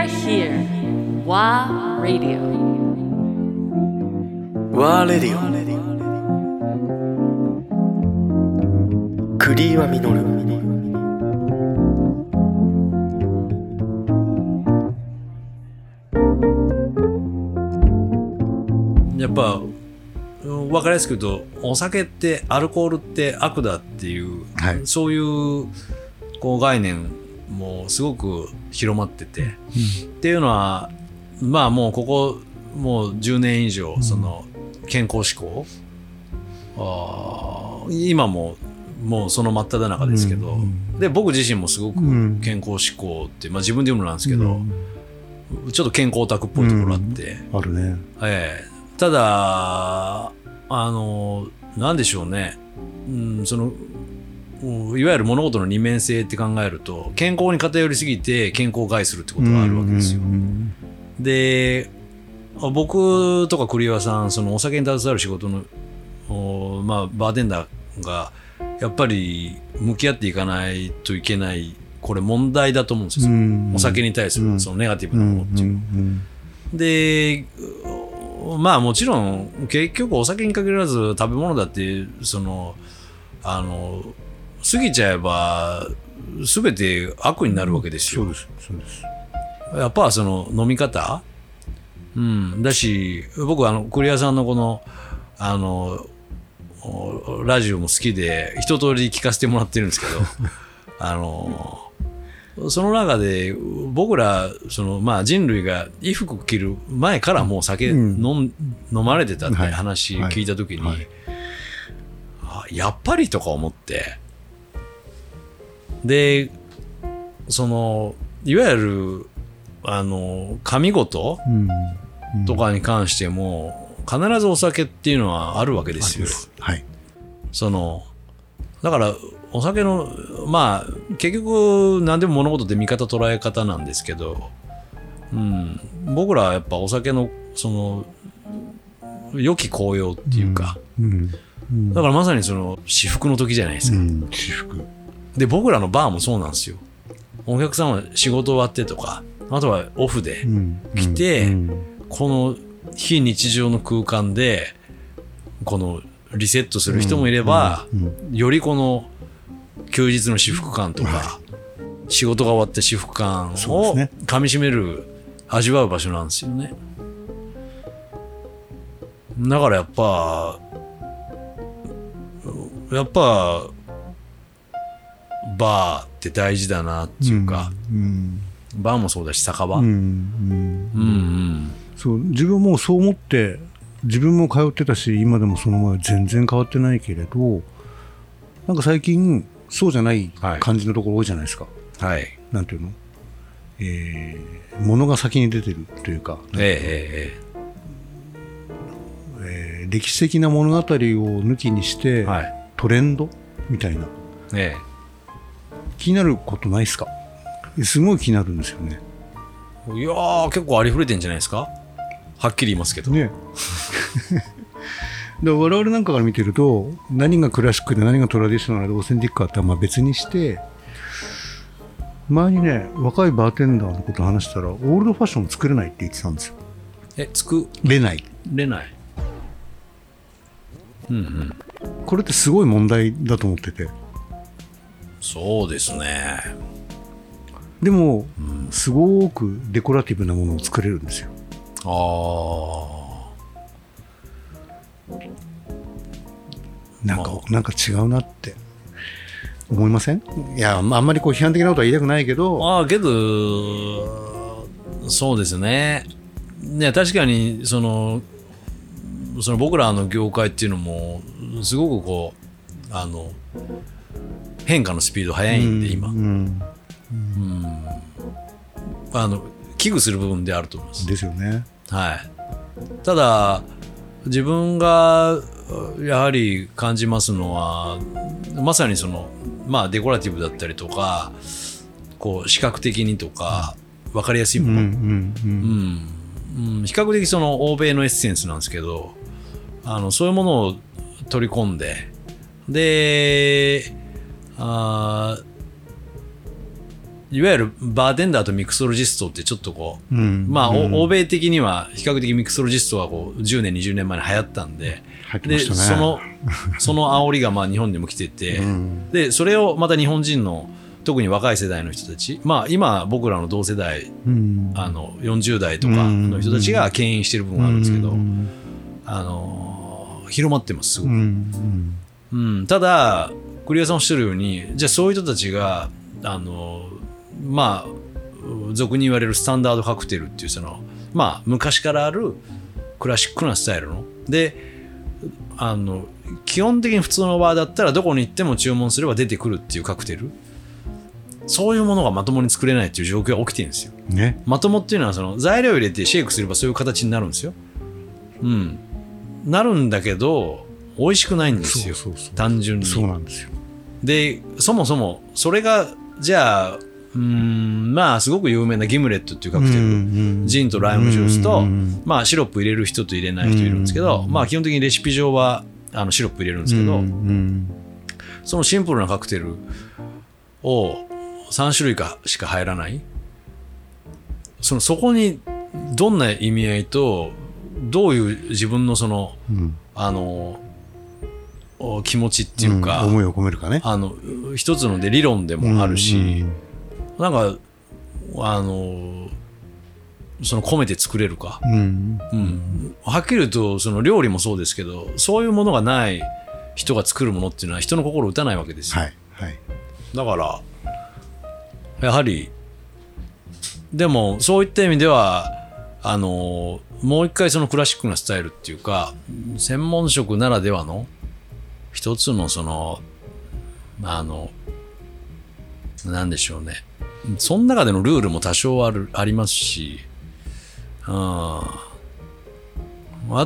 are here. WA Radio. ワーレディオ栗岩実やっぱうん分かりやすく言うとお酒ってアルコールって悪だっていう、はいそういうこう概念もすごく広まってて、っていうのはまあもうここもう10年以上その健康志向、あー今ももうその真っ只中ですけど、で僕自身もすごくうん。健康志向って、まあ、自分で言うのなんですけど、うん。ちょっと健康オタクっぽいところあって。あるね。ええ。ただ、あの、なんでしょうね。うん、その、うんいわゆる物事の二面性って考えると、健康に偏りすぎて健康を害するってことがあるわけですよ。うんで、僕とか栗岩さん、そのお酒に携わる仕事の、おまあ、バーテンダーが、やっぱり向き合っていかないといけない、これ問題だと思うんですよ。うんお酒に対するそのネガティブうなんものって。いうので、まあもちろん、結局お酒に限らず食べ物だって、その、あの、過ぎちゃえば、すべて悪になるわけですよ。そうです。そうです。やっぱその飲み方？うん。だし、僕あの、栗屋さんのこの、あの、おラジオも好きで、一通り聞かせてもらってるんですけど、あの、その中で僕らその、まあ、人類が衣服着る前からもう酒飲,、ん、飲まれてたってはい話はい聞いた時に、やっぱりとか思ってでそのいわゆるあの神事うん。とかに関しても必ずお酒っていうのはあるわけですよ。はい。そのだからお酒のまあ結局何でも物事って見方捉え方なんですけど、うん、僕らはやっぱお酒のその良き紅葉っていうか、うん。うんだからまさにその至福の時じゃないですか、うん。私服。で僕らのバーもそうなんですよお客さんは仕事終わってとかあとはオフで、うん。来てうんこの非日常の空間でこのリセットする人もいれば、うんよりこの休日の至福感とか、仕事が終わった至福感を噛みしめる味わう場所なんですよねだからやっぱやっぱバーって大事だなっていうか、うん。バーもそうだし酒場、うん。うん。そう、自分もそう思って、自分も通ってたし、今でもその前全然変わってないけれど、なんか最近、そうじゃないはい感じのところ多いじゃないですか。はい。なんていうの？えー、物が先に出てるというか、えええー歴史的な物語を抜きにして、ええはい。トレンド？みたいな。え気になることないですか？すごい気になるんですよね。えいやー結構ありふれてんじゃないですか？はっきり言いますけど、ね。で我々なんかから見てると何がクラシックで何がトラディショナルでオーセンティックかってはまあ別にして前にね若いバーテンダーのこと話したらオールドファッション作れないって言ってたんですよ。え作れない。れない。うんうん。これってすごい問題だと思っててそうですね。でもすごくデコラティブなものを作れるんですよ。あなんか、なんか違うなって。思いません？いやあんまりこう批判的なことは言いたくないけど。あああけどそうですね。ね確かにそのその僕らの業界っていうのもすごくこうあの変化のスピード速いんで今、うん。あの危惧する部分であると思います。ですよね。はい、ただ自分がやはり感じますのはまさにそのまあデコラティブだったりとかこう視覚的にとか分かりやすいもの、うんうんうん。うん。うん。比較的その欧米のエッセンスなんですけどあのそういうものを取り込んでであーいわゆるバーテンダーとミクソロジストってちょっとこう、うん。まあ、おうん。欧米的には比較的ミクソロジストはこう10年、20年前に流行ったんで、ね。そのその煽りがまあ日本にも来てて、うん。でそれをまた日本人の特に若い世代の人たち、まあ、今僕らの同世代うん。あの40代とかの人たちが牽引してる部分があるんですけど、うん。あの広まってますすごく、うん。うん。ただ栗谷さんおっしゃるようにじゃあそういう人たちがあのまあ俗に言われるスタンダードカクテルっていうそのまあ昔からあるクラシックなスタイルの。であの基本的に普通のバーだったらどこに行っても注文すれば出てくるっていうカクテル。そういうものがまともに作れないっていう状況が起きてるんですよ。うんね。まともっていうのはその材料を入れてシェイクすればそういう形になるんですよ。うん。なるんだけど美味しくないんですよ。単純に。そうなんですよでそもそもそれがじゃあうーんまあすごく有名なギムレットっていうカクテル、うんジンとライムジュースと、うんまあ、シロップ入れる人と入れない人いるんですけど、うんまあ、基本的にレシピ上はあのシロップ入れるんですけど、うんそのシンプルなカクテルを3種類かしか入らない。そのそこにどんな意味合いとどういう自分のそのうん。あのお気持ちっていうか、ん思いを込めるかね。あの一つので理論でもあるし、うん。なんかあのその込めて作れるか、うん。うん、はっきり言うとその料理もそうですけどそういうものがない人が作るものっていうのは人の心を打たないわけですよ、はいはい。だからやはりでもそういった意味ではあのもう一回そのクラシックなスタイルっていうか専門職ならではの一つのそのあのなんでしょうね。その中でのルールも多少あるありますし、うん、あ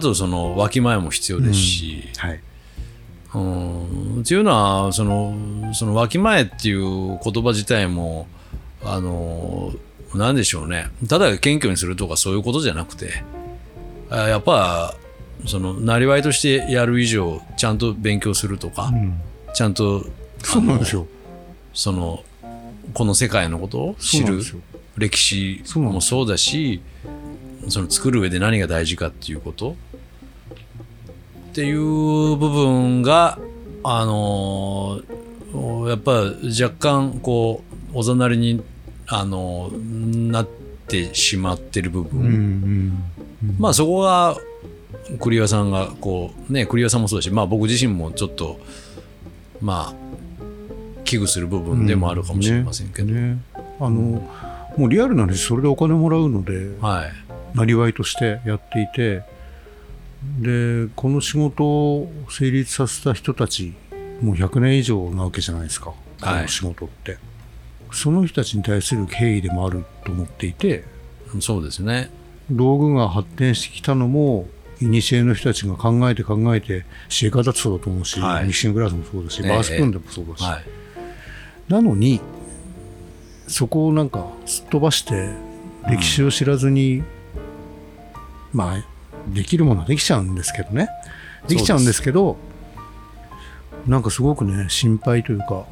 とそのわきまえも必要ですし、はい。うん。っていうのはそのそのわきまえっていう言葉自体もあのなんでしょうね。ただ謙虚にするとかそういうことじゃなくてあやっぱそのなりわいとしてやる以上ちゃんと勉強するとか、うんちゃんとそうなんですよそのこの世界のことを知る歴史もそうだしその作る上で何が大事かっていうことっていう部分があのーやっぱ若干こうおざなりにあのなってしまってる部分、うんうんまあそこが栗岩さんがこうね栗岩さんもそうだしまあ僕自身もちょっとまあ危惧する部分でもあるかもしれませんけど、ねね。あのもうリアルな話それでお金もらうのではい。なりわいとしてやっていてでこの仕事を成立させた人たちもう100年以上なわけじゃないですか、この仕事って。その人たちに対する敬意でもあると思っていて。そうですね。道具が発展してきたのも古の人たちが考えて考えてシェーカーだってそうだと思うし、はい。ミキシンググラスもそうだし、ええ。バースプーンでもそうだし、はい。なのにそこをなんかすっ飛ばして歴史を知らずに、まあできるものはできちゃうんですけどね。できちゃうんですけどなんかすごくね心配というか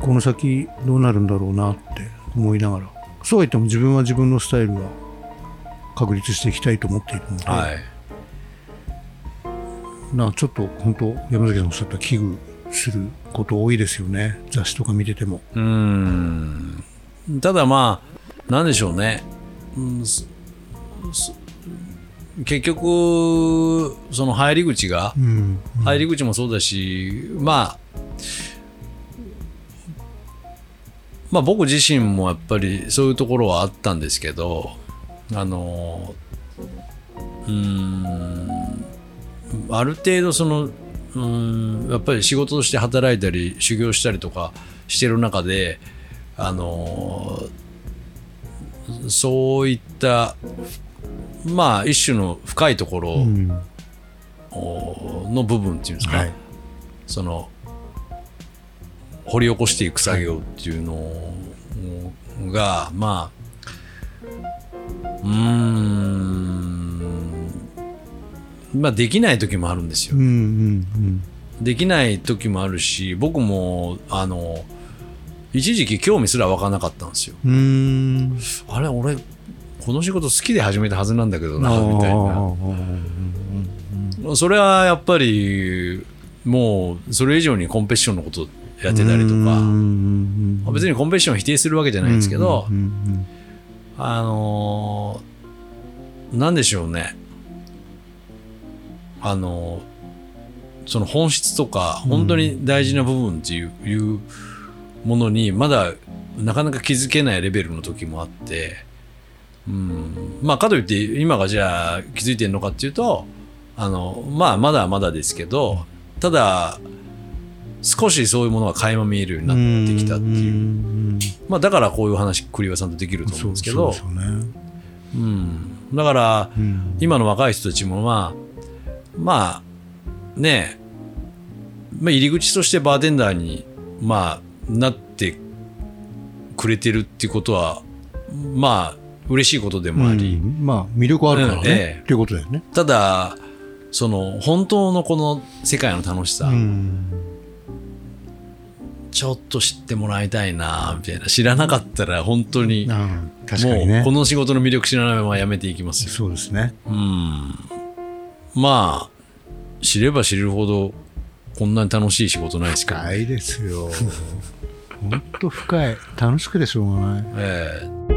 この先どうなるんだろうなって思いながらそうは言っても自分は自分のスタイルは確立していきたいと思っているので、はいなちょっと本当山崎さんおっしゃった危惧すること多いですよね。雑誌とか見てても。うーん。ただまあなんでしょうね、うん結局その入り口がうん。入り口もそうだし、まあまあ僕自身もやっぱりそういうところはあったんですけどあのうーんある程度そのうーんやっぱり仕事として働いたり修行したりとかしてる中であのそういったまあ一種の深いところうん。の部分っていうんですか、はい。その掘り起こしていく作業っていうのが、まあうーんまあできない時もあるんですようんうんうんできない時もあるし僕もあの一時期興味すら湧かなかったんですよ。あれ、俺、この仕事好きで始めたはずなんだけどな、みたいな。それはやっぱり、もう、それ以上にコンペティションのことやってたりとか、別にコンペティションを否定するわけじゃないんですけど、あのーなんでしょうね。あのーその本質とか、本当に大事な部分っていう,、いうものに、まだなかなか気づけないレベルの時もあって、うん、まあ、かといって、今がじゃあ気づいてるのかっていうと、あの、まあ、まだまだですけど、ただ、少しそういうものが垣間見えるようになってきたっていう。まあ、だからこういう話、栗岩さんとできると思うんですけど、そうですよね。うん、だから、うん。今の若い人たちもまあまあねえ、まあ、入り口としてバーテンダーにまあなってくれてるっていうことはまあ嬉しいことでもあり、うんまあ魅力あるからね、うんええ。っていうことだよね。ただその本当のこの世界の楽しさ、うん。ちょっと知ってもらいたいなみたいな。知らなかったら本当にああ確かにね。もうこ。の仕事の魅力知らないままやめていきますよ。そうですね。うんまあ知れば知るほどこんなに楽しい仕事ないですから、深いですよ。本当深い。楽しくてしょうがない。ええ